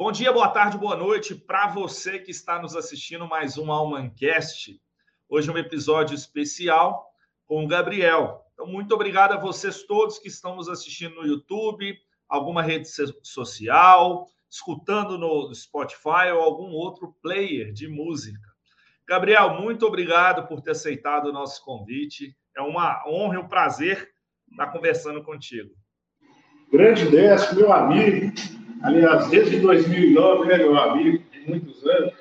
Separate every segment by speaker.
Speaker 1: Bom dia, boa tarde, boa noite para você que está nos assistindo mais um Almancast. Hoje é um episódio especial com o Gabriel. Então, muito obrigado a vocês todos que estão nos assistindo no YouTube, alguma rede social, escutando no Spotify ou algum outro player de música. Gabriel, muito obrigado por ter aceitado o nosso convite. É uma honra e um prazer estar conversando contigo.
Speaker 2: Grande Décio, meu amigo. Aliás, desde 2009, né, meu amigo, de muitos anos.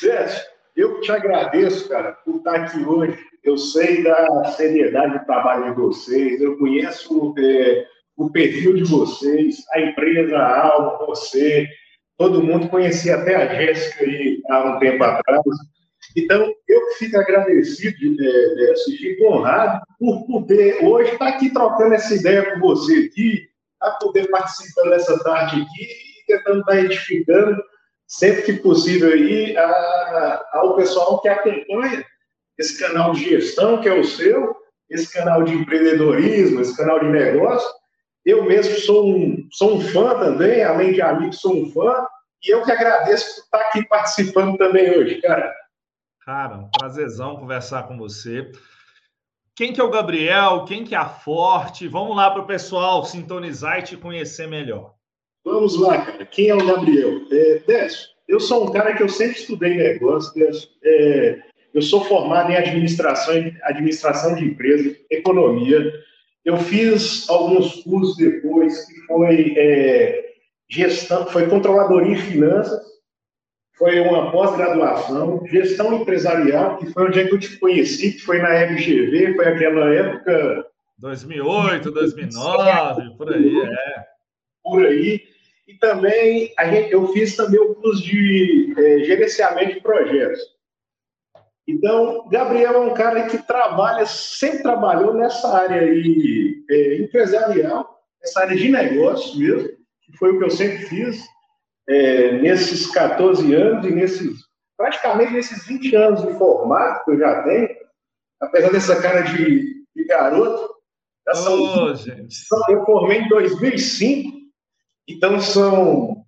Speaker 2: Décio, eu te agradeço, cara, por estar aqui hoje. Eu sei da seriedade do trabalho de vocês, eu conheço é, o perfil de vocês, a empresa, a Alma, você, todo mundo conhecia até a Jéssica aí há um tempo atrás. Então, eu fico agradecido, é, é, fico honrado por poder hoje estar aqui trocando essa ideia com você aqui, a poder participar dessa tarde aqui tentando estar edificando, sempre que possível, aí, a, ao pessoal que acompanha esse canal de gestão, que é o seu, esse canal de empreendedorismo, esse canal de negócio. Eu mesmo sou um, sou um fã também, além de amigo, sou um fã, e eu que agradeço por estar aqui participando também hoje, cara.
Speaker 1: Cara, um prazerzão conversar com você. Quem que é o Gabriel? Quem que é a Forte? Vamos lá para o pessoal sintonizar e te conhecer melhor.
Speaker 2: Vamos lá, cara. Quem é o Gabriel? É, Décio, eu sou um cara que eu sempre estudei negócio, Décio. É, eu sou formado em administração, administração de empresa, economia. Eu fiz alguns cursos depois, que foi é, gestão, foi controladoria em finanças, foi uma pós-graduação, gestão empresarial, que foi onde é que eu te conheci, que foi na FGV, foi aquela época...
Speaker 1: 2008, 2009, por aí, é.
Speaker 2: Por aí. E também a gente, eu fiz também o curso de é, gerenciamento de projetos. Então, Gabriel é um cara que trabalha, sempre trabalhou nessa área aí, é, empresarial, essa área de negócio mesmo, que foi o que eu sempre fiz é, nesses 14 anos e nesses, praticamente nesses 20 anos de formato que eu já tenho, apesar dessa cara de, de garoto,
Speaker 1: são, oh, gente.
Speaker 2: eu formei em 2005, então são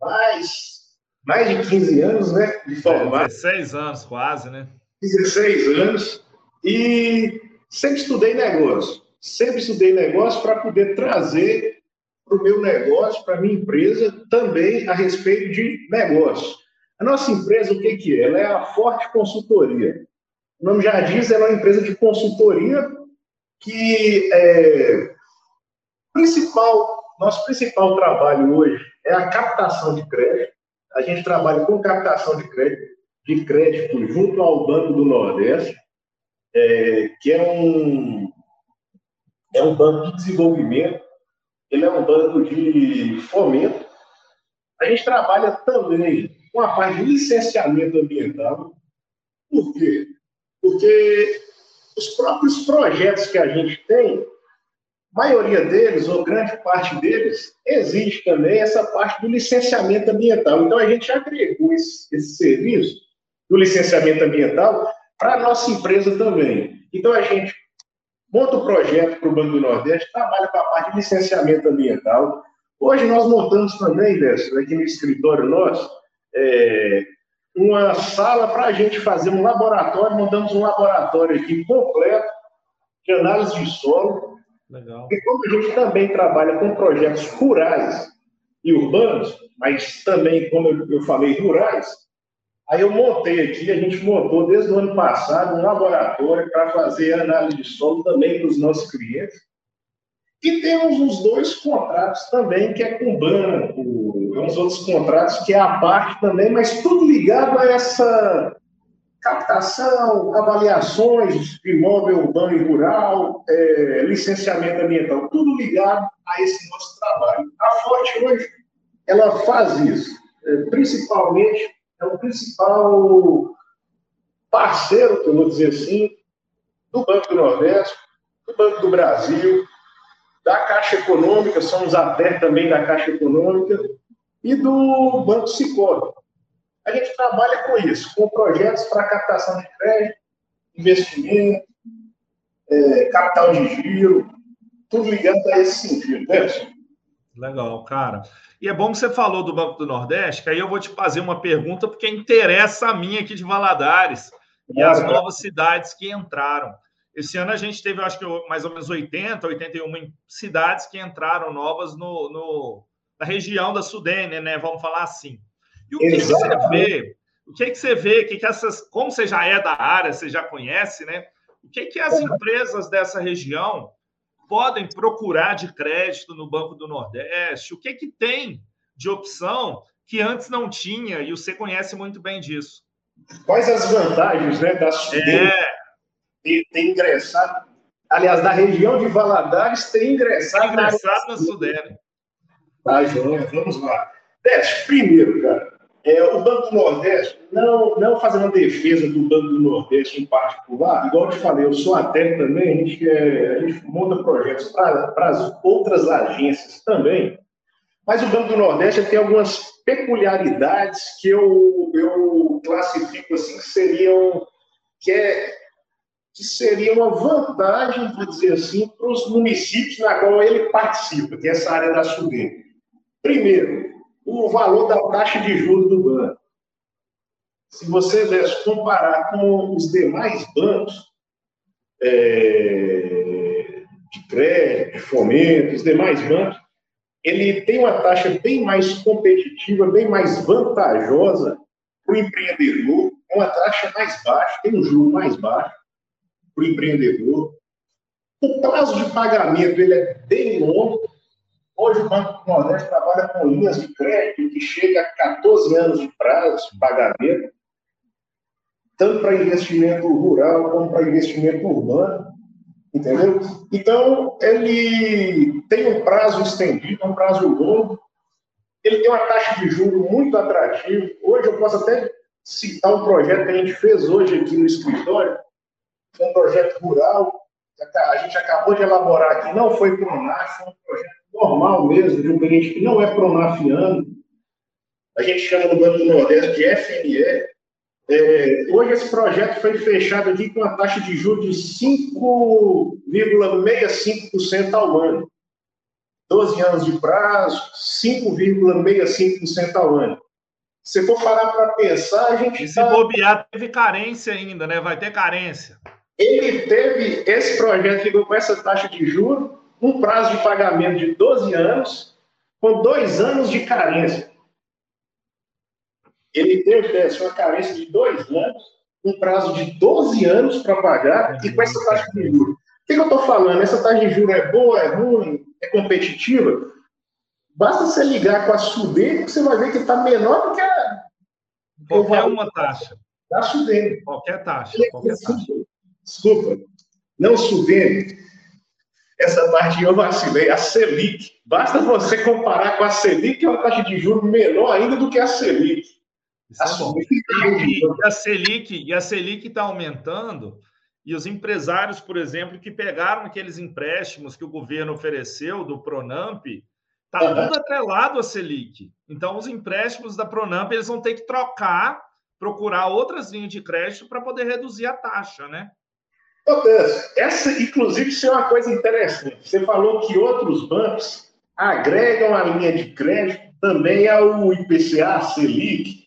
Speaker 2: mais, mais de 15 anos né, de formato.
Speaker 1: 16 anos quase, né?
Speaker 2: 16 anos, e sempre estudei negócio, sempre estudei negócio para poder trazer para o meu negócio, para a minha empresa, também a respeito de negócio. A nossa empresa, o que, que é? Ela é a Forte Consultoria. O nome já diz, ela é uma empresa de consultoria que é, principal, nosso principal trabalho hoje é a captação de crédito. A gente trabalha com captação de crédito, de crédito junto ao Banco do Nordeste, é, que é um, é um banco de desenvolvimento ele é um banco de fomento. A gente trabalha também com a parte de licenciamento ambiental. Por quê? Porque os próprios projetos que a gente tem, maioria deles, ou grande parte deles, exige também essa parte do licenciamento ambiental. Então, a gente agregou esse, esse serviço do licenciamento ambiental para a nossa empresa também. Então, a gente monta o projeto para o Banco do Nordeste, trabalha com a parte de licenciamento ambiental. Hoje nós montamos também, Décio, aqui no escritório nosso, é, uma sala para a gente fazer um laboratório, montamos um laboratório aqui completo de análise de solo. Legal. E como a gente também trabalha com projetos rurais e urbanos, mas também, como eu falei, rurais, Aí eu montei aqui, a gente montou desde o ano passado um laboratório para fazer análise de solo também para os nossos clientes. E temos os dois contratos também, que é com banco, uns outros contratos que é a parte também, mas tudo ligado a essa captação, avaliações de imóvel urbano e rural, é, licenciamento ambiental, tudo ligado a esse nosso trabalho. A Forte hoje, ela faz isso, é, principalmente é o principal parceiro, que eu vou dizer assim, do Banco do Nordeste, do Banco do Brasil, da Caixa Econômica, somos até também da Caixa Econômica, e do Banco Cicobi. A gente trabalha com isso, com projetos para captação de crédito, investimento, é, capital de giro, tudo ligado a esse sentido, né?
Speaker 1: Legal, cara. E é bom que você falou do Banco do Nordeste, que aí eu vou te fazer uma pergunta, porque interessa a mim aqui de Valadares e as novas cidades que entraram. Esse ano a gente teve, acho que mais ou menos 80, 81 cidades que entraram novas no, no na região da Sudene, né? Vamos falar assim. E o que, que você vê? O que, que você vê? Que, que essas, como você já é da área, você já conhece, né? O que, que as empresas dessa região podem procurar de crédito no Banco do Nordeste? O que, que tem de opção que antes não tinha? E você conhece muito bem disso.
Speaker 2: Quais as vantagens né, da é. ter, ter ingressado? Aliás, da região de Valadares ter ingressado,
Speaker 1: ingressado na, na Sudene.
Speaker 2: Tá, João, vamos lá. Teste, primeiro, cara, é, o Banco do Nordeste, não, não fazendo uma defesa do Banco do Nordeste em particular, igual eu te falei, eu sou até também, a gente, é, a gente monta projetos para as outras agências também, mas o Banco do Nordeste tem algumas peculiaridades que eu, eu classifico assim, que seriam, que, é, que seria uma vantagem, vou dizer assim, para os municípios na qual ele participa, que é essa área da Sudene. Primeiro, o valor da taxa de juros do banco. Se você comparar com os demais bancos é, de crédito, de fomento, os demais bancos, ele tem uma taxa bem mais competitiva, bem mais vantajosa para o empreendedor, uma taxa mais baixa, tem um juro mais baixo para o empreendedor. O prazo de pagamento ele é bem longo, Hoje o Banco do Nordeste trabalha com linhas de crédito que chega a 14 anos de prazo de pagamento, tanto para investimento rural como para investimento urbano, entendeu? Então, ele tem um prazo estendido, um prazo longo, ele tem uma taxa de juros muito atrativa. Hoje eu posso até citar um projeto que a gente fez hoje aqui no escritório, um projeto rural, a gente acabou de elaborar aqui, não foi para o foi um projeto normal mesmo, de um cliente que não é pronafiano, a gente chama no Banco do Nordeste de FNE. É, hoje esse projeto foi fechado aqui com uma taxa de juros de 5,65% ao ano. 12 anos de prazo, 5,65% ao ano. Se for parar para pensar, a gente.
Speaker 1: E se tá... bobear, teve carência ainda, né? Vai ter carência.
Speaker 2: Ele teve, esse projeto ficou com essa taxa de juros um prazo de pagamento de 12 anos, com dois anos de carência. Ele teve uma carência de dois anos, um prazo de 12 anos para pagar, e com essa taxa de juros. O que, eu estou falando? Essa taxa de juros é boa, é ruim, é competitiva? Basta você ligar com a Sudene que você vai ver que está menor do que a.
Speaker 1: Qualquer uma taxa.
Speaker 2: Da Sudene.
Speaker 1: Qualquer taxa. Qualquer
Speaker 2: taxa. Desculpa. Não Sudene essa parte eu vacilei. A Selic. Basta você comparar com a Selic, que é uma taxa de juros menor ainda do que a Selic.
Speaker 1: A é. E, a Selic e a Selic está aumentando. E os empresários, por exemplo, que pegaram aqueles empréstimos que o governo ofereceu do Pronamp, está uhum. tudo atrelado à Selic. Então, os empréstimos da Pronamp eles vão ter que trocar, procurar outras linhas de crédito para poder reduzir a taxa, né?
Speaker 2: Essa, inclusive, isso é uma coisa interessante. Você falou que outros bancos agregam a linha de crédito também ao IPCA, Selic.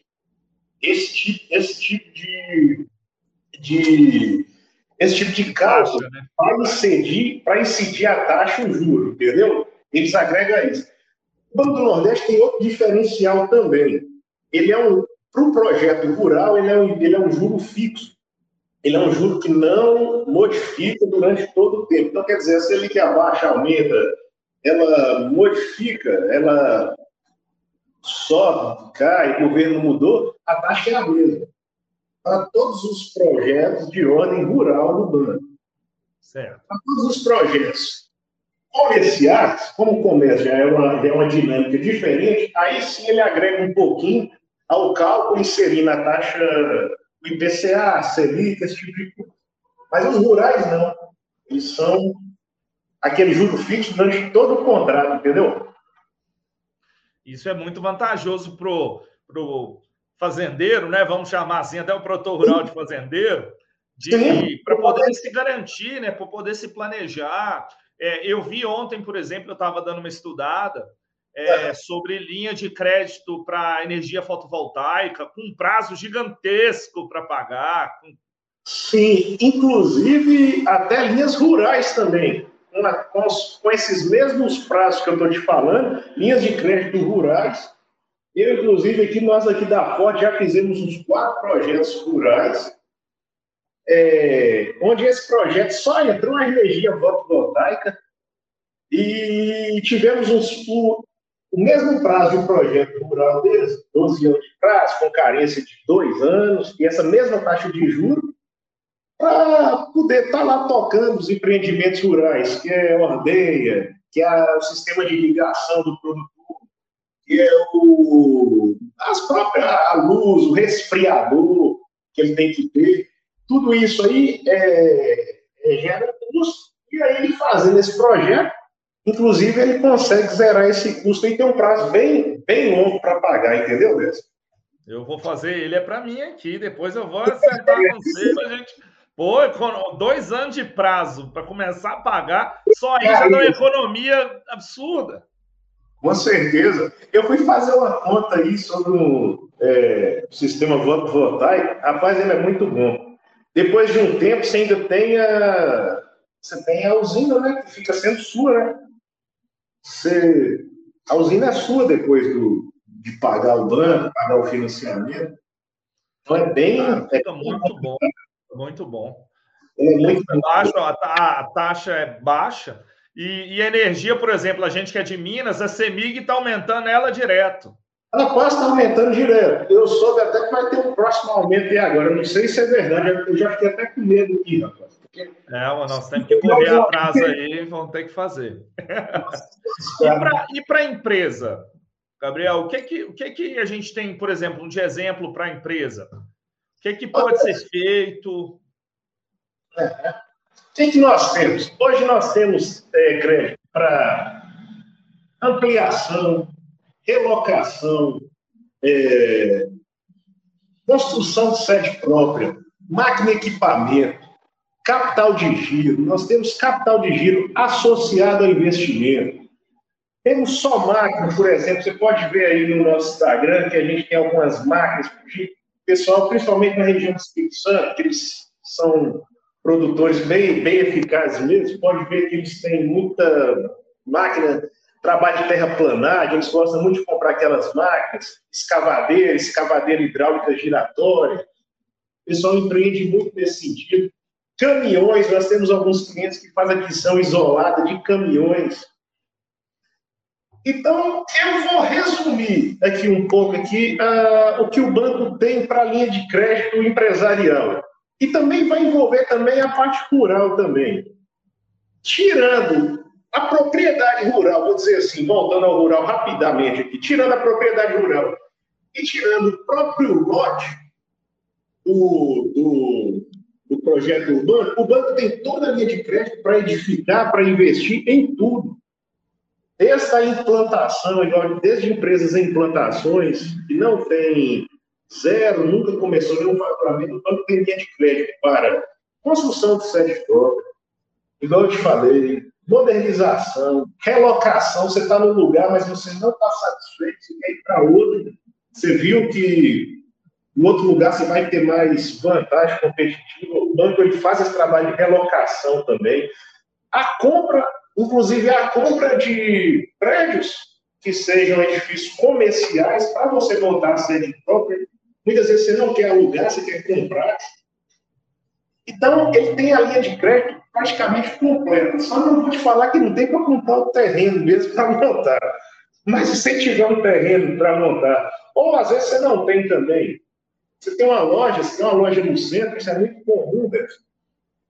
Speaker 2: Esse tipo, esse tipo de, de esse tipo de caso né? para incidir, para incidir a taxa o juro, entendeu? Eles agregam isso. O Banco do Nordeste tem outro diferencial também. Ele é um para o projeto rural, ele é, um, ele é um juro fixo ele é um juro que não modifica durante todo o tempo. Então, quer dizer, se ele que abaixa, aumenta, ela modifica, ela sobe, cai, o governo mudou, a taxa é a mesma. Para todos os projetos de ordem rural no banco. Certo. Para todos os projetos comerciais, como o comércio já é, uma, é uma dinâmica diferente, aí sim ele agrega um pouquinho ao cálculo, inserindo a taxa o IPCA, a Selic, esse tipo de coisa. Mas os rurais não. Eles são aquele juro fixo durante todo o contrato, entendeu?
Speaker 1: Isso é muito vantajoso para o fazendeiro, né? Vamos chamar assim, até o produtor rural de fazendeiro, para poder se garantir, né? Para poder se planejar. É, eu vi ontem, por exemplo, eu estava dando uma estudada é, sobre linha de crédito para energia fotovoltaica, com prazo gigantesco para pagar. Com...
Speaker 2: Sim, inclusive até linhas rurais também. Com, com, esses mesmos prazos que eu estou te falando, linhas de crédito rurais. Eu, inclusive, aqui, nós aqui da Ford já fizemos uns quatro projetos rurais, é, onde esse projeto só entrou a energia fotovoltaica e tivemos uns, o, mesmo prazo de um projeto rural deles, 12 anos de prazo, com carência de dois anos, e essa mesma taxa de juros, para poder estar tá lá tocando os empreendimentos rurais, que é ordeia, que é o sistema de irrigação do produtor, que é o, as próprias, a luz, o resfriador que ele tem que ter. Tudo isso aí é, é, gera. E aí, ele fazendo esse projeto, inclusive, ele consegue zerar esse custo e tem um prazo bem, bem longo para pagar, entendeu, Décio?
Speaker 1: Eu vou fazer ele é para mim aqui, depois eu vou acertar com você para gente Pô, dois anos de prazo para começar a pagar, só aí já dá uma economia absurda.
Speaker 2: Com certeza. Eu fui fazer uma conta aí sobre o é, sistema fotovoltaico. Rapaz, ele é muito bom. Depois de um tempo, você ainda tem a, você tem a usina, né? Que fica sendo sua, né? Você, a usina é sua depois do, de pagar o banco, pagar o financiamento. Então é bem. Ah, é
Speaker 1: muito bom. Muito bom. É muito baixo, a, a, taxa é baixa. E, e, a energia, por exemplo, a gente que é de Minas, a CEMIG está aumentando ela direto.
Speaker 2: Ela quase está aumentando direto. Eu soube até que vai ter um próximo aumento aí agora. Eu não sei se é verdade. Eu já fiquei até com medo aqui, rapaz.
Speaker 1: É, nós temos que correr atrás aí, vamos ter que fazer. e para a empresa, Gabriel, o que, que, o que, que a gente tem, por exemplo, de exemplo para a empresa? O que, que pode ser feito?
Speaker 2: É. O que, que nós temos? Hoje nós temos é, crédito para ampliação, relocação, é, construção de sede própria, máquina e equipamento, capital de giro. Nós temos capital de giro associado ao investimento. Temos só máquina, por exemplo, você pode ver aí no nosso Instagram que a gente tem algumas máquinas pessoal, principalmente na região do Espírito Santo, que eles são produtores bem, bem eficazes mesmo, pode ver que eles têm muita máquina, trabalho de terraplanagem, eles gostam muito de comprar aquelas máquinas, escavadeira, escavadeira hidráulica giratória. O pessoal empreende muito nesse sentido. Caminhões, nós temos alguns clientes que fazem aquisição isolada de caminhões então, eu vou resumir aqui um pouco aqui uh, o que o banco tem para a linha de crédito empresarial. E também vai envolver também a parte rural também. Tirando a propriedade rural, vou dizer assim, voltando ao rural rapidamente aqui, tirando a propriedade rural e tirando o próprio lote do, do, projeto do banco, o banco tem toda a linha de crédito para edificar, para investir em tudo. Desde a implantação, desde empresas em implantações, que não tem zero, nunca começou nenhum faturamento, o banco tem linha de crédito para construção de sede própria, igual eu te falei, modernização, relocação, você está num lugar, mas você não está satisfeito, você quer ir para outro, você viu que em outro lugar você vai ter mais vantagem competitiva, o banco ele faz esse trabalho de relocação também. A compra inclusive a compra de prédios que sejam edifícios comerciais para você montar a sede. Muitas vezes você não quer alugar, você quer comprar. Então, ele tem a linha de crédito praticamente completa. Só não vou te falar que não tem para comprar o terreno mesmo para montar. Mas se você tiver um terreno para montar, ou às vezes você não tem também. Você tem uma loja, você tem uma loja no centro, isso é muito comum, né?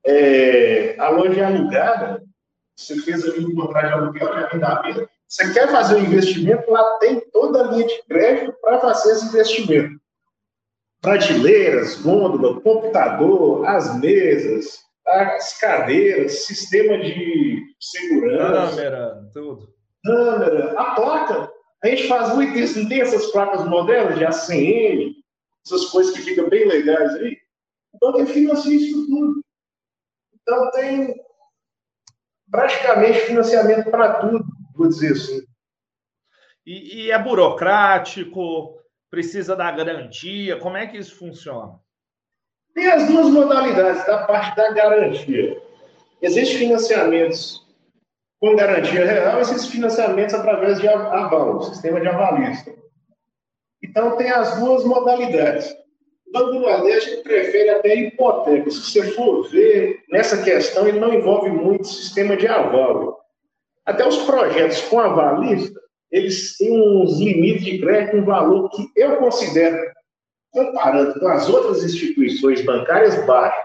Speaker 2: É, a loja é alugada, você fez ali um contrato de aluguel de arrendamento, você quer fazer um investimento, lá tem toda a linha de crédito para fazer esse investimento. Prateleiras, gôndola, computador, as mesas, as cadeiras, sistema de segurança.
Speaker 1: Câmera, tudo.
Speaker 2: Câmera, a placa. A gente faz muito isso, não tem essas placas modernas de ACM, essas coisas que ficam bem legais aí. Então, tem financia isso tudo. Então, tem praticamente financiamento para tudo, vou dizer assim.
Speaker 1: E, e é burocrático, precisa da garantia, como é que isso funciona?
Speaker 2: Tem as duas modalidades da parte da garantia. Existem financiamentos com garantia real, esses financiamentos através de aval, sistema de avalista. Então, tem as duas modalidades. O Banco do Nordeste prefere até hipoteca. Se você for ver, nessa questão, ele não envolve muito sistema de aval. Até os projetos com avalista, eles têm uns limites de crédito, um valor que eu considero, comparando com as outras instituições bancárias, baixo.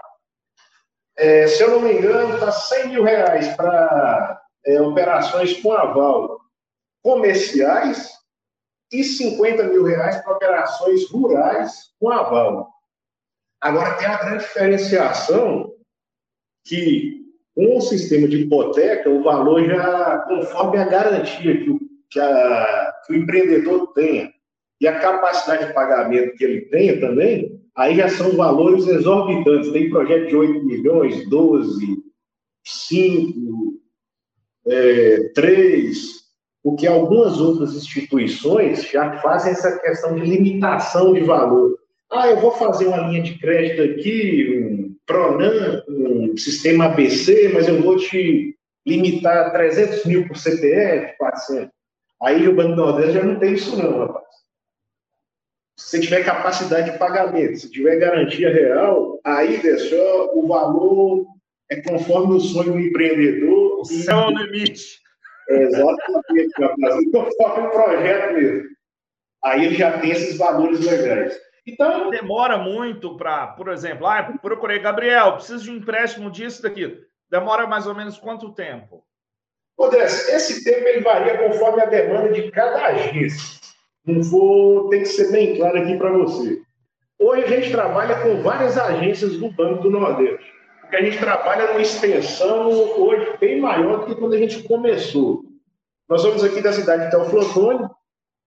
Speaker 2: É, se eu não me engano, está 100 mil reais para é, operações com aval comerciais e 50 mil reais para operações rurais com aval. Agora, tem a grande diferenciação que com o sistema de hipoteca, o valor já, conforme a garantia que o, que, a, que o empreendedor tenha e a capacidade de pagamento que ele tenha também, aí já são valores exorbitantes. Tem projeto de 8 milhões, 12, 5, é, 3, porque algumas outras instituições já fazem essa questão de limitação de valor. Ah, eu vou fazer uma linha de crédito aqui, um Pronan, um sistema ABC, mas eu vou te limitar 300 mil por CPF, 400. Aí o Banco Nordeste já não tem isso não, rapaz. Se você tiver capacidade de pagamento, se tiver garantia real, aí, só o valor é conforme o sonho do empreendedor.
Speaker 1: O céu é o limite.
Speaker 2: Exatamente, conforme o projeto mesmo. Aí ele já tem esses valores legais.
Speaker 1: Então. Demora muito para, por exemplo, ah, procurei Gabriel, preciso de um empréstimo disso, daquilo. Demora mais ou menos quanto tempo?
Speaker 2: André, esse tempo ele varia conforme a demanda de cada agência. Não vou ter que ser bem claro aqui para você. Hoje a gente trabalha com várias agências do Banco do Nordeste porque a gente trabalha numa extensão hoje bem maior do que quando a gente começou. Nós somos aqui da cidade de Teoflotone,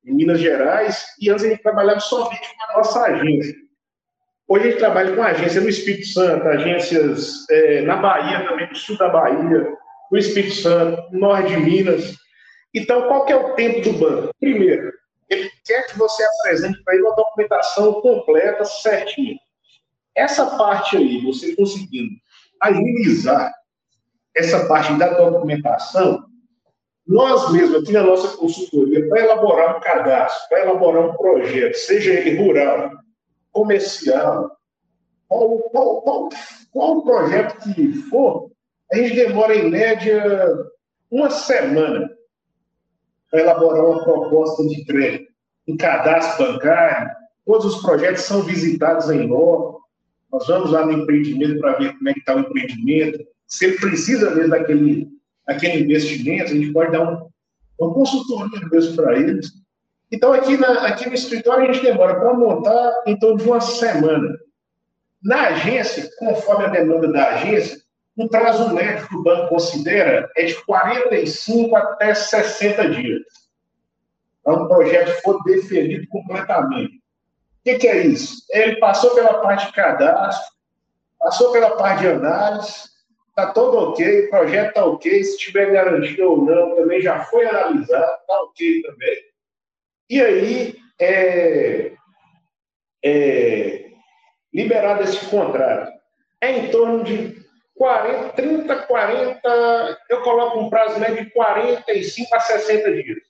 Speaker 2: em Minas Gerais, e antes a gente trabalhava somente com a nossa agência. Hoje a gente trabalha com agência no Espírito Santo, agências é, na Bahia também, no sul da Bahia, no Espírito Santo, no norte de Minas. Então, qual que é o tempo do banco? Primeiro, ele quer que você apresente para ele uma documentação completa, certinha. Essa parte aí, você conseguindo agilizar essa parte da documentação, nós mesmos, aqui na nossa consultoria, para elaborar um cadastro, para elaborar um projeto, seja ele rural, comercial, qual, qual, qual, qual projeto que for, a gente demora, em média, uma semana para elaborar uma proposta de crédito, um cadastro bancário, todos os projetos são visitados em loco, nós vamos lá no empreendimento para ver como é que está o empreendimento. Se ele precisa mesmo daquele, daquele investimento, a gente pode dar um, uma consultoria mesmo para eles. Então, aqui, na, aqui no escritório, a gente demora para montar em torno de uma semana. Na agência, conforme a demanda da agência, o prazo médio que o banco considera é de 45 até 60 dias. Então, o projeto for definido completamente que, que é isso? Ele passou pela parte de cadastro, passou pela parte de análise, está todo ok, o projeto está ok, se tiver garantia ou não, também já foi analisado, está ok também. E aí, é, é, liberado esse contrato. É em torno de 40, 30, 40, eu coloco um prazo médio de 45 a 60 dias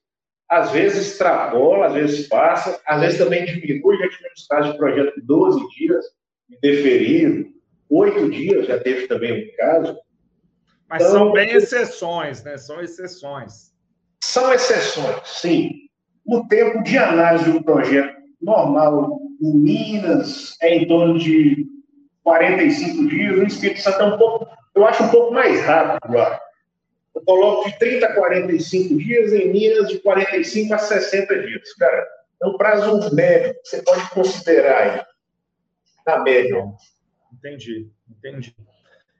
Speaker 2: às vezes extrapola, às vezes passa, às vezes também diminui, já tivemos casos de projeto de 12 dias, deferido, oito dias, já teve também um caso.
Speaker 1: Mas então, são bem exceções, né? São exceções.
Speaker 2: São exceções, sim. O tempo de análise do projeto normal em Minas é em torno de 45 dias, no Espírito Santo é um pouco, eu acho um pouco mais rápido lá. Eu coloco de 30 a 45 dias, em Minas de 45 a 60 dias. Cara, é um prazo médio que você pode considerar aí, na média.
Speaker 1: Entendi, entendi.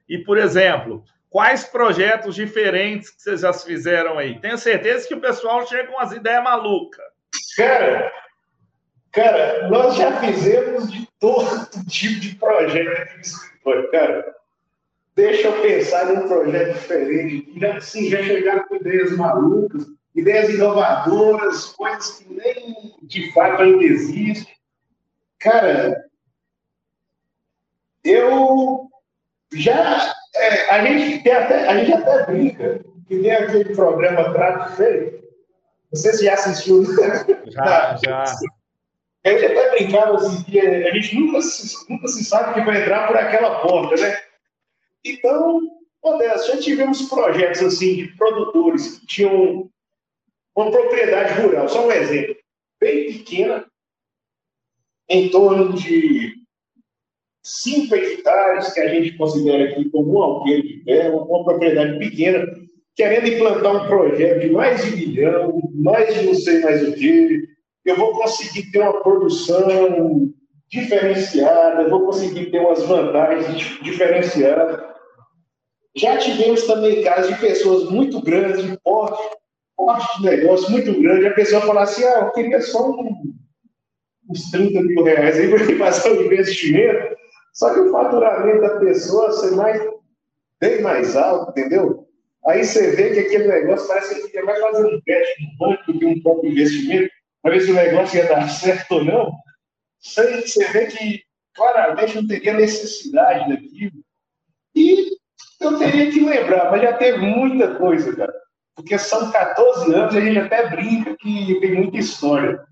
Speaker 1: E, por exemplo, quais projetos diferentes que vocês já fizeram aí? Tenho certeza que o pessoal chega com as ideias malucas.
Speaker 2: Cara, cara, nós já fizemos de todo tipo de projeto cara deixa eu pensar num projeto diferente. Já, sim, já chegaram com ideias malucas. ideias inovadoras, coisas que nem de fato ainda existem. Cara, eu já. É, a, gente até, a gente até brinca que tem aquele programa Trato Feio. Não sei se já assistiu.
Speaker 1: Já, já.
Speaker 2: A gente até brincava assim, a gente nunca se, nunca se sabe que vai entrar por aquela porta, né? Então, Modesto, já tivemos projetos assim de produtores que tinham uma propriedade rural, só um exemplo, bem pequena, em torno de 5 hectares, que a gente considera aqui como um alqueire de terra, uma propriedade pequena, querendo implantar um projeto de mais de milhão, mais de não sei mais o que, eu vou conseguir ter uma produção diferenciada, eu vou conseguir ter umas vantagens diferenciadas. Já tivemos também casos de pessoas muito grandes, de porte, porte de negócio muito grande, a pessoa fala assim, ah, eu queria só uns 30 mil reais aí para fazer um investimento, só que o faturamento da pessoa ser mais, bem mais alto, entendeu? Aí você vê que aquele negócio parece que vai fazer um teste no banco do que um próprio investimento, para ver se o negócio ia dar certo ou não. Você vê que claramente não teria necessidade daquilo. E eu teria que lembrar, mas já teve muita coisa, cara. Porque são 14 anos e a gente até brinca que tem muita história.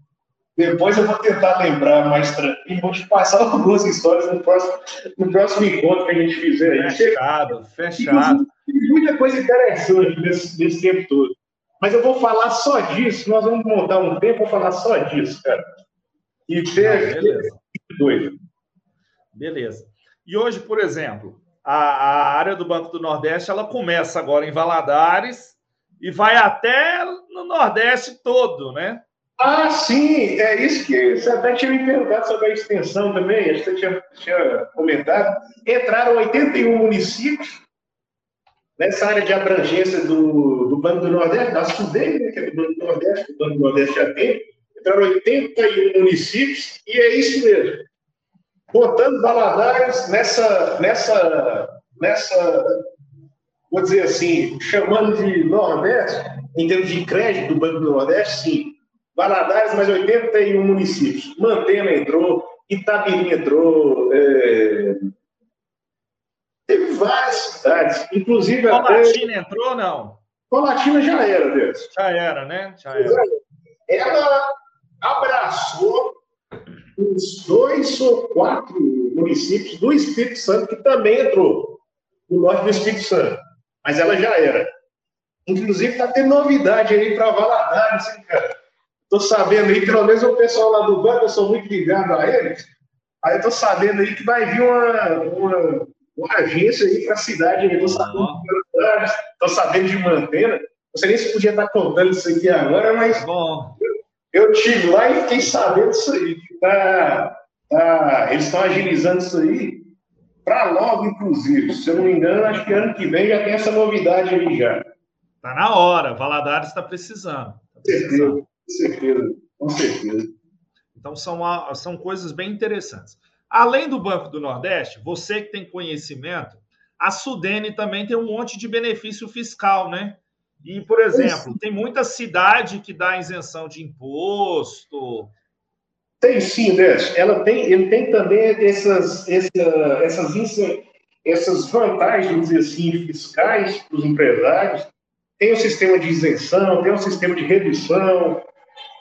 Speaker 2: Depois eu vou tentar lembrar mais tranquilo, vou te passar algumas histórias no próximo, no próximo encontro que a gente fizer.
Speaker 1: Fechado, fechado.
Speaker 2: Tem muita coisa interessante nesse, nesse tempo todo. Mas eu vou falar só disso, nós vamos montar um tempo para falar só disso, cara. E ter.
Speaker 1: Ah, beleza. Doido. Beleza. E hoje, por exemplo, a, a, área do Banco do Nordeste ela começa agora em Valadares e vai até no Nordeste todo, né?
Speaker 2: Ah, sim, é isso que você até tinha me perguntado sobre a extensão também, você tinha, tinha comentado. Entraram 81 municípios nessa área de abrangência do, do Banco do Nordeste, da SUDEI, né, que é do Banco do Nordeste, o Banco do Nordeste já tem, entraram 81 municípios, e é isso mesmo. Botando Valadares nessa, nessa, nessa, vou dizer assim, chamando de Nordeste, em termos de crédito do Banco do Nordeste, sim. Valadares, mais 81 municípios. Mantena entrou, Itabiri entrou, é, Teve várias cidades, inclusive.
Speaker 1: Colatina até... entrou não?
Speaker 2: Colatina já era, Deus.
Speaker 1: Já era, né? Já era.
Speaker 2: Ela abraçou uns dois ou quatro municípios do Espírito Santo, que também entrou no norte do Espírito Santo. Mas ela já era. Inclusive, está tendo novidade aí para Valadares, hein, cara? Estou sabendo aí, pelo menos o pessoal lá do banco, eu sou muito ligado a eles. Aí eu estou sabendo aí que vai vir uma, uma uma agência aí para a cidade. Estou sabendo, sabendo de Mantena. Não sei nem se podia estar contando isso aqui agora, mas
Speaker 1: Bom.
Speaker 2: eu tive lá e fiquei sabendo disso aí. Tá, tá, eles estão agilizando isso aí para logo, inclusive. Se eu não me engano, acho que ano que vem já tem essa novidade aí já.
Speaker 1: Está na hora, Valadares está precisando. Tá
Speaker 2: precisando. Com certeza, com certeza.
Speaker 1: Então são, são coisas bem interessantes. Além do Banco do Nordeste, você que tem conhecimento, a Sudene também tem um monte de benefício fiscal, né? E, por exemplo, tem muita cidade que dá isenção de imposto.
Speaker 2: Tem sim, Décio. Ela tem, ele tem também essas, essa, essas, essas vantagens, vamos dizer assim, fiscais para os empresários. Tem o sistema de isenção, tem o sistema de redução,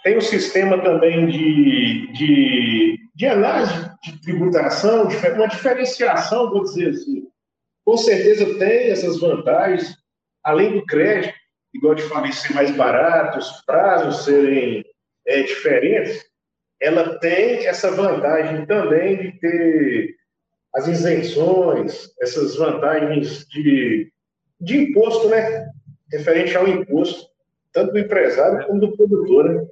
Speaker 2: tem o sistema também de, de, de análise de tributação, uma diferenciação, vou dizer assim. Com certeza tem essas vantagens, além do crédito, igual eu te falei, ser mais barato, os prazos serem é, diferentes, ela tem essa vantagem também de ter as isenções, essas vantagens de, de imposto, né? Referente ao imposto, tanto do empresário como do produtor, né?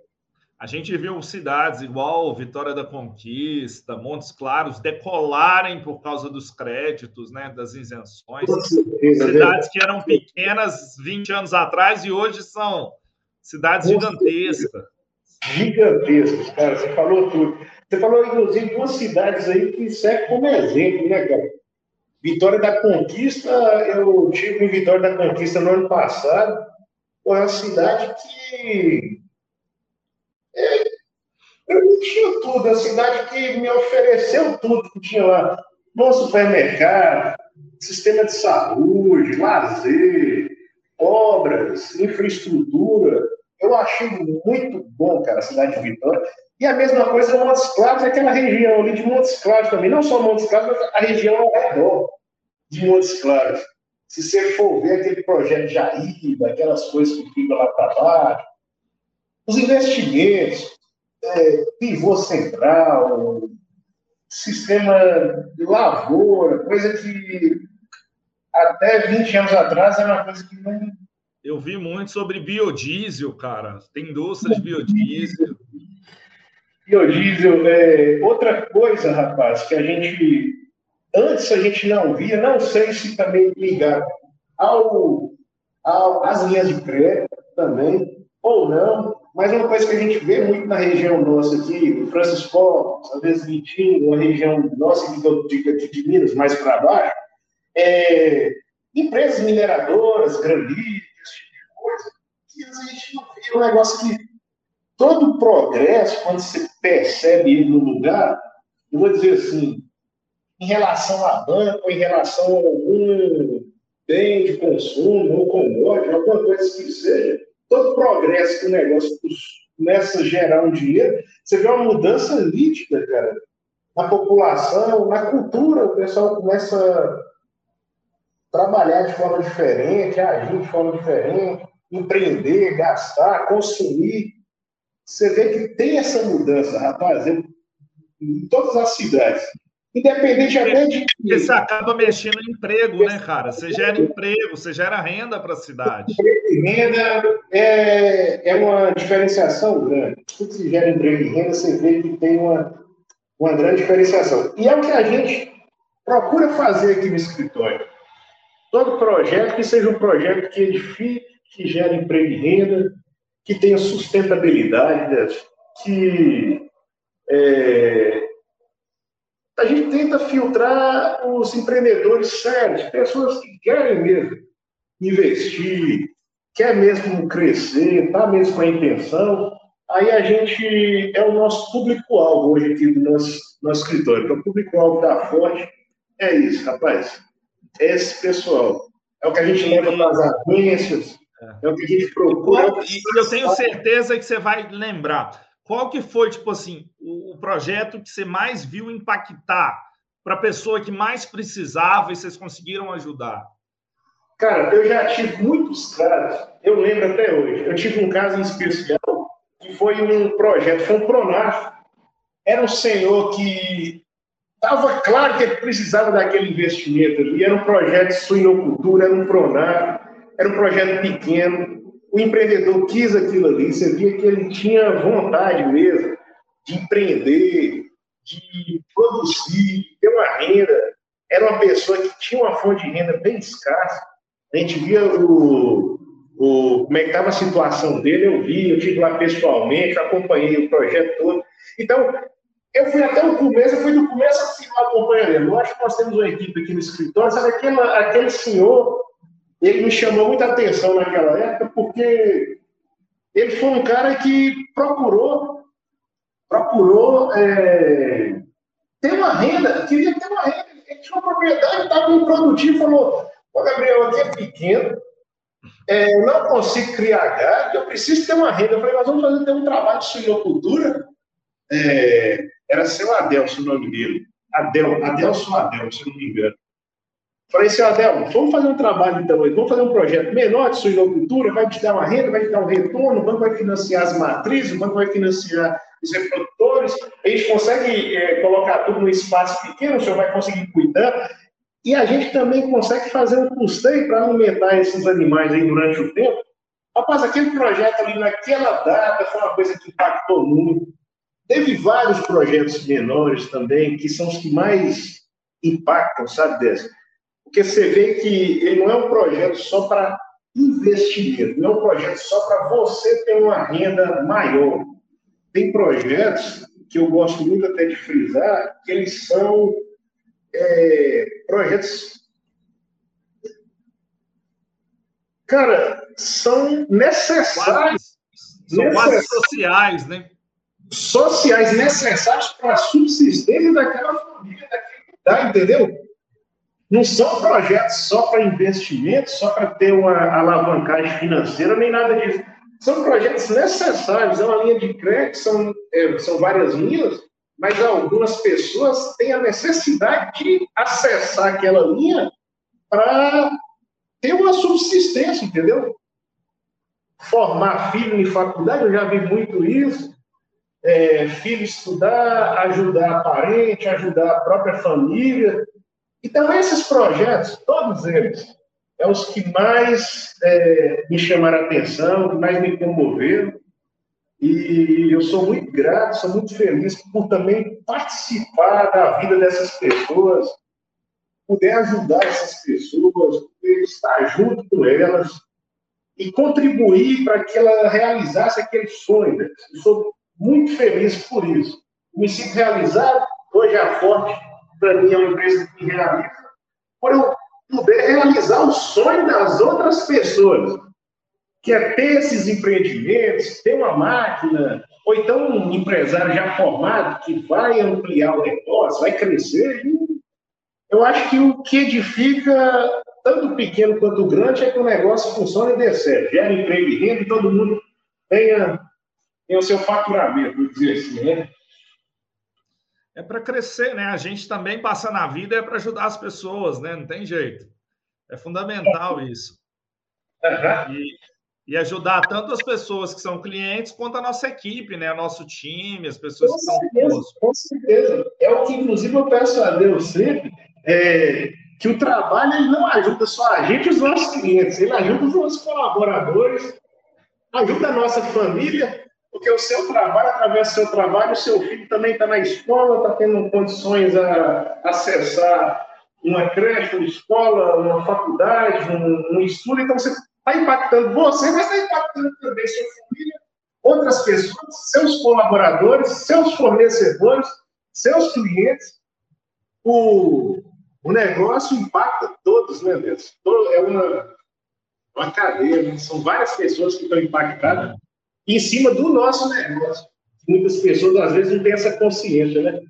Speaker 1: A gente viu cidades igual Vitória da Conquista, Montes Claros decolarem por causa dos créditos, né, das isenções. Cidades que eram pequenas 20 anos atrás e hoje são cidades gigantescas.
Speaker 2: Gigantescas, cara, você falou tudo. Você falou, inclusive, duas cidades aí que servem como exemplo, né, cara? Vitória da Conquista, eu tive em Vitória da Conquista no ano passado, é uma cidade que é, eu tinha tudo, a cidade que me ofereceu tudo que tinha lá. Bom supermercado, sistema de saúde, lazer, obras, infraestrutura. Eu achei muito bom, cara, a cidade de Vitória. E a mesma coisa com Montes Claros, aquela região ali de Montes Claros também. Não só Montes Claros, mas a região ao redor de Montes Claros. Se você for ver aquele projeto de Jaíba, aquelas coisas que ficam lá para baixo, os investimentos, é, pivô central, sistema de lavoura, coisa que até 20 anos atrás era uma coisa que não.
Speaker 1: Eu vi muito sobre biodiesel, cara. Tem indústria de biodiesel.
Speaker 2: Biodiesel é outra coisa, rapaz, que a gente antes a gente não via, não sei se também ligado ao, ao às linhas de crédito também, ou não, mas uma coisa que a gente vê muito na região nossa aqui, Francisco, às vezes Vitinho, uma região nossa de, de, de Minas, mais para baixo, é, empresas mineradoras, grandes, coisa, que a gente não vê um negócio que todo progresso, quando você percebe ele no lugar, eu vou dizer assim, em relação a banco, em relação a algum bem de consumo, ou commodity, alguma coisa que seja, todo progresso que o negócio começa a gerar um dinheiro, você vê uma mudança nítida, cara, na população, na cultura, o pessoal começa a trabalhar de forma diferente, agir de forma diferente, empreender, gastar, consumir. Você vê que tem essa mudança, rapaz, em todas as cidades. Independente até de.
Speaker 1: Porque você acaba mexendo em emprego, né, cara? Você gera emprego, você gera renda para a cidade.
Speaker 2: Emprego e renda é, é uma diferenciação grande. Tudo que gera emprego e renda, você vê que tem uma, uma grande diferenciação. E é o que a gente procura fazer aqui no escritório. Todo projeto que seja um projeto que edifique, que gere emprego e renda, que tenha sustentabilidade, que é, a gente tenta filtrar os empreendedores sérios, pessoas que querem mesmo investir, quer mesmo crescer, está mesmo com a intenção. Aí a gente é o nosso público-alvo hoje aqui do nosso, nosso escritório. Então, o público-alvo da Forte é isso, rapaz. É esse pessoal. É o que a gente leva para as agências, é. o que a gente procura.
Speaker 1: E eu tenho certeza que você vai lembrar. Qual que foi, tipo assim, o, o projeto que você mais viu impactar para a pessoa que mais precisava e vocês conseguiram ajudar?
Speaker 2: Cara, eu já tive muitos casos, eu lembro até hoje. Eu tive um caso em especial que foi um projeto, foi um Pronar. Era um senhor que estava claro que ele precisava daquele investimento ali. Era um projeto de suinocultura, era um Pronar, era um projeto pequeno o empreendedor quis aquilo ali, você via que ele tinha vontade mesmo de empreender, de produzir, de ter uma renda. Era uma pessoa que tinha uma fonte de renda bem escassa. A gente via o, o, como é que estava a situação dele, eu vi, eu estive lá pessoalmente, acompanhei o projeto todo. Então, eu fui até o começo, eu fui do começo ao final acompanhando ele. Acho que nós temos uma equipe aqui no escritório, sabe aquele, aquele senhor ele me chamou muita atenção naquela época porque ele foi um cara que procurou procurou é, ter uma renda, queria ter uma renda. Ele tinha uma propriedade, estava improdutivo, falou, Gabriel, aqui é pequeno, é, eu não consigo criar gado, eu preciso ter uma renda. Eu falei, nós vamos fazer um trabalho de suinocultura. É, era seu Adelson o nome dele. Adel, Adelson Adel, se não me engano. Falei assim, Adel, vamos fazer um trabalho então, vamos fazer um projeto menor de suinocultura, vai te dar uma renda, vai te dar um retorno, o banco vai financiar as matrizes, o banco vai financiar os reprodutores, a gente consegue é, colocar tudo num espaço pequeno, o senhor vai conseguir cuidar, e a gente também consegue fazer um custeio para alimentar esses animais aí durante o tempo. Rapaz, aquele projeto ali naquela data foi uma coisa que impactou muito. Teve vários projetos menores também, que são os que mais impactam, sabe, Dessa? Porque você vê que ele não é um projeto só para investimento, não é um projeto só para você ter uma renda maior. Tem projetos que eu gosto muito até de frisar, que eles são é, projetos cara, são necessários.
Speaker 1: São quase sociais, né?
Speaker 2: Sociais necessários para a subsistência daquela família, daquele lugar, entendeu? Não são projetos só para investimento, só para ter uma alavancagem financeira, nem nada disso. São projetos necessários, é uma linha de crédito, são, é, são várias linhas, mas algumas pessoas têm a necessidade de acessar aquela linha para ter uma subsistência, entendeu? Formar filho em faculdade, eu já vi muito isso. É, filho estudar, ajudar parente, ajudar a própria família. Então, esses projetos, todos eles, é os que mais é, me chamaram a atenção, que mais me comoveram. E eu sou muito grato, sou muito feliz por também participar da vida dessas pessoas, poder ajudar essas pessoas, poder estar junto com elas e contribuir para que ela realizasse aquele sonho. Eu sou muito feliz por isso. Me sinto realizado. Hoje a Forte, para mim, é uma empresa que me realiza, por eu poder realizar o sonho das outras pessoas, que é ter esses empreendimentos, ter uma máquina, ou então um empresário já formado que vai ampliar o negócio, vai crescer. Eu acho que o que edifica, tanto pequeno quanto grande, é que o negócio funcione e dê certo, gera emprego e renda e todo mundo tenha, tenha o seu faturamento, vou dizer assim, né?
Speaker 1: É para crescer, né? A gente também passa na vida é para ajudar as pessoas, né? Não tem jeito. É fundamental isso. E, e, ajudar tanto as pessoas que são clientes quanto a nossa equipe, né? O nosso time, as pessoas com que
Speaker 2: estão conosco. Com certeza. É o que, inclusive, eu peço a Deus sempre, é, que o trabalho ele não ajuda só a gente e os nossos clientes, ele ajuda os nossos colaboradores, ajuda a nossa família porque o seu trabalho, através do seu trabalho, o seu filho também está na escola, está tendo condições a acessar uma creche, uma escola, uma faculdade, um, um estudo, então você está impactando você, mas está impactando também sua família, outras pessoas, seus colaboradores, seus fornecedores, seus clientes. O, o negócio impacta todos, né, Deus? É uma, uma cadeia, né? são várias pessoas que estão impactadas em cima do nosso negócio. Muitas pessoas, às vezes, não têm essa consciência, né?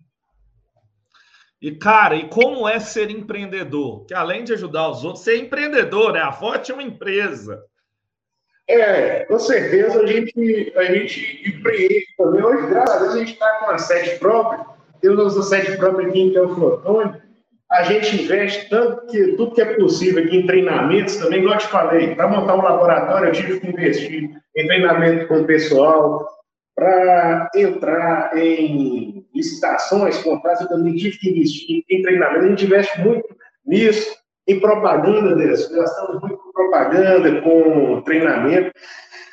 Speaker 1: E, cara, e como é ser empreendedor? Que além de ajudar os outros, ser empreendedor, né? A Forte é uma empresa.
Speaker 2: É, com certeza a gente, a gente empreende também. Hoje, graças a Deus, a gente está com a sede própria. Temos a sede própria aqui em Teoflotone a gente investe tanto que tudo que é possível aqui em treinamentos também, igual eu te falei, para montar um laboratório eu tive que investir em treinamento com o pessoal, para entrar em licitações, contratos, eu também tive que investir em treinamento, a gente investe muito nisso, em propaganda, nós gastamos muito com propaganda, com treinamento.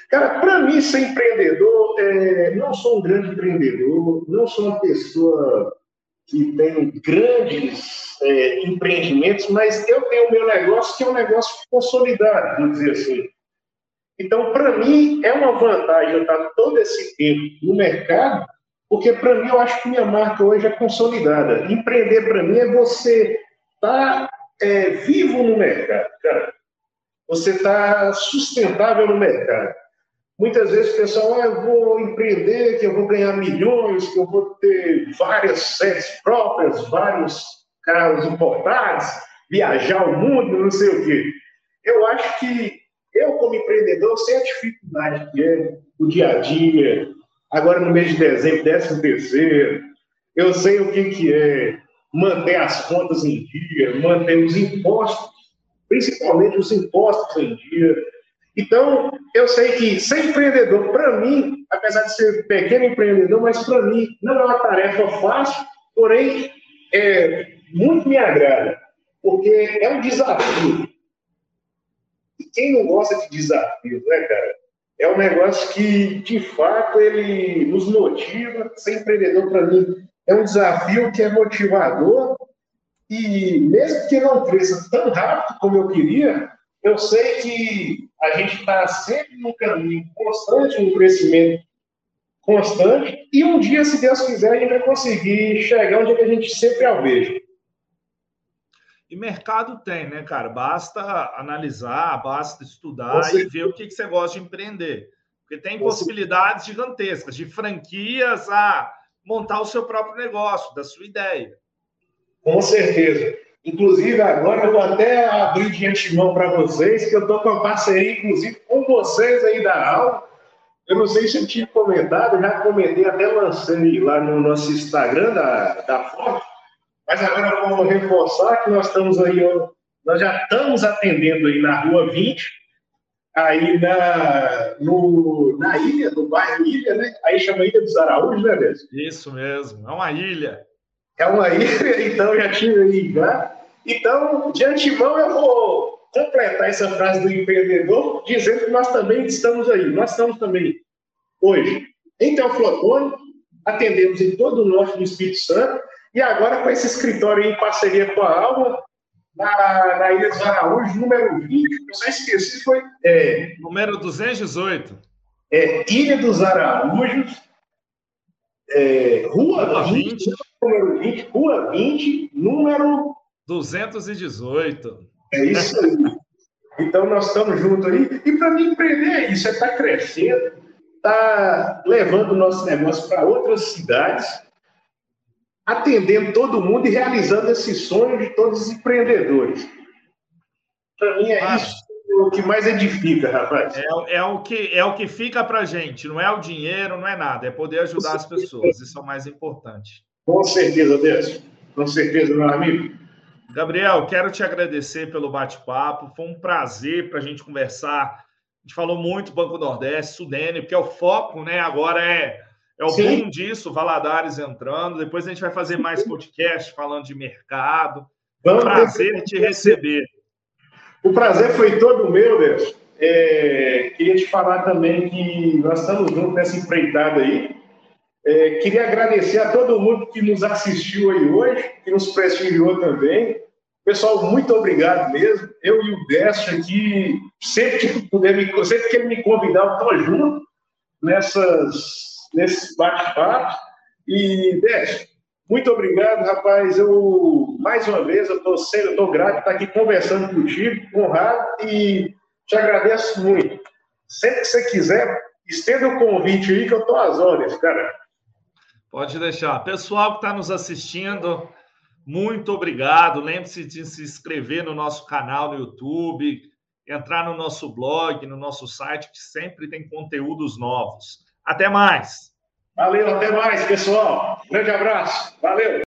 Speaker 2: Cara, para mim, ser empreendedor, é, não sou um grande empreendedor, não sou uma pessoa que tem grandes é, empreendimentos, mas eu tenho o meu negócio que é um negócio consolidado, vamos dizer assim. Então, para mim, é uma vantagem eu estar todo esse tempo no mercado, porque para mim eu acho que minha marca hoje é consolidada. Empreender para mim é você estar tá, é, vivo no mercado, cara. Você está sustentável no mercado. Muitas vezes o pessoal, ah, eu vou empreender, que eu vou ganhar milhões, que eu vou ter várias sedes próprias, vários carros importados, viajar o mundo, não sei o quê. Eu acho que eu, como empreendedor, sei a dificuldade que é o dia a dia, agora no mês de dezembro, décimo terceiro, eu sei o que, que é manter as contas em dia, manter os impostos, principalmente os impostos em dia, então, eu sei que ser empreendedor, para mim, apesar de ser pequeno empreendedor, mas para mim não é uma tarefa fácil, porém, é, muito me agrada, porque é um desafio. E quem não gosta de desafios, né, cara? É um negócio que, de fato, ele nos motiva. Ser empreendedor, para mim, é um desafio que é motivador. E mesmo que não cresça tão rápido como eu queria, eu sei que a gente está sempre no caminho constante, um crescimento constante, e um dia, se Deus quiser, a gente vai conseguir chegar onde a gente sempre alveja.
Speaker 1: E mercado tem, né, cara? Basta analisar, basta estudar e ver o que, que você gosta de empreender. Porque tem possibilidades gigantescas, de franquias a montar o seu próprio negócio, da sua ideia.
Speaker 2: Com certeza. Inclusive, agora eu vou até abrir de antemão para vocês, que eu estou com uma parceria, inclusive, com vocês aí da aula. Eu não sei se eu tinha comentado, já comentei, até lancei lá no nosso Instagram da, da Forte, mas agora vou reforçar que nós estamos aí, nós já estamos atendendo aí na Rua 20, aí na, no, na ilha, no bairro Ilha, né? Aí chama Ilha dos Araújos, né, mesmo?
Speaker 1: Isso mesmo, é uma ilha.
Speaker 2: É uma ilha, então já tive aí já. Então, de antemão, eu vou completar essa frase do empreendedor dizendo que nós também estamos aí. Nós estamos também hoje em Teoflotone, atendemos em todo o norte do Espírito Santo, e agora com esse escritório em parceria com a Alma, na, na Ilha dos Araújos, número 20, eu só esqueci, foi. É,
Speaker 1: número 218.
Speaker 2: É, Ilha dos Araújos, é, Rua, Rua 20, 20, número 20, Rua 20, número
Speaker 1: 218.
Speaker 2: É isso aí. Então nós estamos juntos aí. E para mim empreender é isso, é estar tá crescendo, tá levando o nosso negócio para outras cidades atendendo todo mundo e realizando esse sonho de todos os empreendedores. Para mim é isso o que mais edifica, rapaz.
Speaker 1: É, é, o que é o que fica para gente. Não é o dinheiro, não é nada. É poder ajudar as pessoas. Isso é o mais importante.
Speaker 2: Com certeza, Deus. Com certeza, meu amigo.
Speaker 1: Gabriel, quero te agradecer pelo bate-papo. Foi um prazer para a gente conversar. A gente falou muito Banco Nordeste, Sudene, porque é o foco, né? Agora é é o Sim. boom disso, Valadares entrando. Depois a gente vai fazer mais podcast falando de mercado. Vamos prazer te receber.
Speaker 2: O prazer foi todo meu, Deus. É, queria te falar também que nós estamos juntos nessa empreitada aí. É, queria agradecer a todo mundo que nos assistiu aí hoje, que nos prestigiou também. Pessoal, muito obrigado mesmo. Eu e o Décio aqui, sempre que puder me, sempre que ele me convidar, eu estou junto nessas nesse bate-papo. E, Décio, muito obrigado, rapaz. Eu, mais uma vez, eu estou sendo, estou grato estar aqui conversando contigo, honrado, e te agradeço muito. Sempre que você quiser, estenda o convite aí que eu estou às ordens, cara.
Speaker 1: Pode deixar. Pessoal que está nos assistindo, muito obrigado. Lembre-se de se inscrever no nosso canal no YouTube, entrar no nosso blog, no nosso site, que sempre tem conteúdos novos. Até mais.
Speaker 2: Valeu, até mais, pessoal. Grande abraço. Valeu.